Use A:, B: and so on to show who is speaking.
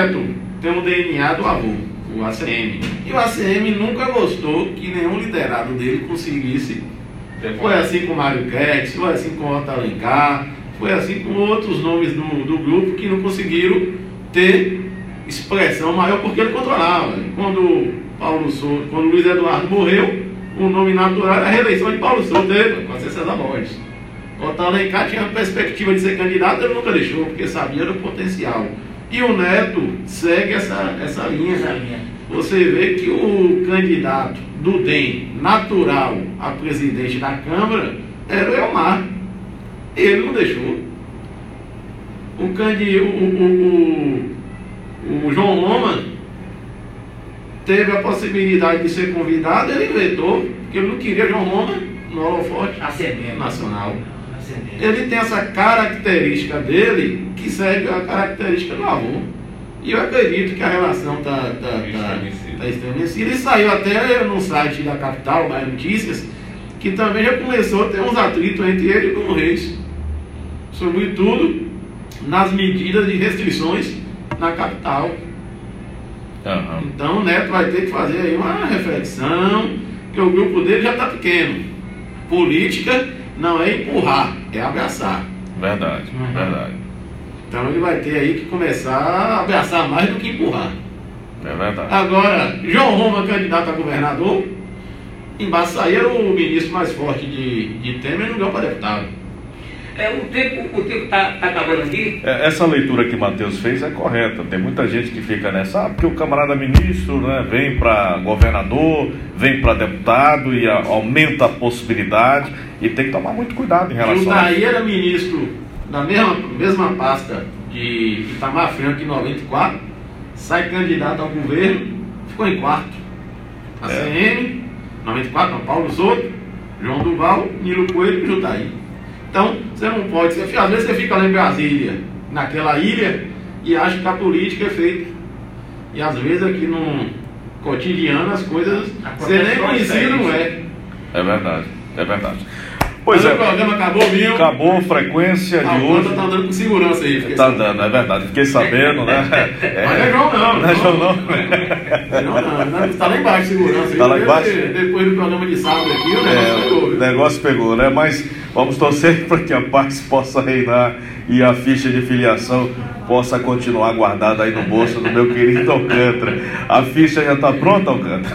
A: neto tem o DNA do avô, o ACM. E o ACM nunca gostou que nenhum liderado dele conseguisse. Foi assim com o Mário Guedes, foi assim com o Otto Alencar, foi assim com outros nomes do, do grupo que não conseguiram ter expressão maior porque ele controlava. Quando Paulo Souto, quando Luiz Eduardo morreu, o nome natural era a reeleição de Paulo Souto, com a César Borges. Otto Alencar tinha a perspectiva de ser candidato, ele nunca deixou, porque sabia do potencial. E o Neto segue essa, essa linha. Essa linha. Você vê que o candidato do DEM natural a presidente da Câmara era o Elmar. Ele não deixou. O, o, o, o, o João Loma teve a possibilidade de ser convidado, ele vetou, porque ele não queria João Loma no holofote nacional. Ele tem essa característica dele que segue a característica do avô. E eu acredito que a relação está tá, tá, tá estremecida. E saiu até no site da capital, da Notícias, que também já começou a ter uns atritos entre ele e o Reis. Sobretudo nas medidas de restrições na capital. Uhum. Então o Neto vai ter que fazer aí uma reflexão, que o grupo dele já está pequeno. Política não é empurrar, é abraçar.
B: Verdade, uhum. verdade.
A: Então ele vai ter aí que começar a abraçar mais do que empurrar.
B: É verdade.
A: Agora, João Roma, candidato a governador, em Baçaí era o ministro mais forte de, de Temer e não deu para deputado.
C: É, o tempo está tá acabando aqui.
B: É, essa leitura que Matheus fez é correta. Tem muita gente que fica nessa, ah, porque o camarada ministro né, vem para governador, vem para deputado e a, aumenta a possibilidade. E tem que tomar muito cuidado em relação
A: a isso. era ministro da mesma, mesma pasta de Itamar Franco em 94, sai candidato ao governo, ficou em quarto. A é. CM, 94, não, Paulo Souto, João Duval, Nilo Coelho e Jutaí. Então, você não pode, você, às vezes você fica lá em Brasília, naquela ilha, e acha que a política é feita. E às vezes aqui no cotidiano as coisas, você nem conhecido não é.
B: É verdade, é verdade.
A: Pois Mas é. O programa acabou, viu?
B: Acabou a frequência de hoje.
A: tá andando com segurança aí.
B: Tá andando, é verdade. Fiquei sabendo, né?
A: É. Mas não é João não.
B: Não é João não.
A: Não, não. Está lá embaixo segurança.
B: Está lá embaixo?
A: Depois do programa de sábado aqui, o negócio é, pegou. Viu?
B: O negócio pegou, né? Mas vamos torcer para que a paz possa reinar e a ficha de filiação possa continuar guardada aí no bolso do meu querido Alcântara. A ficha já está pronta, Alcântara?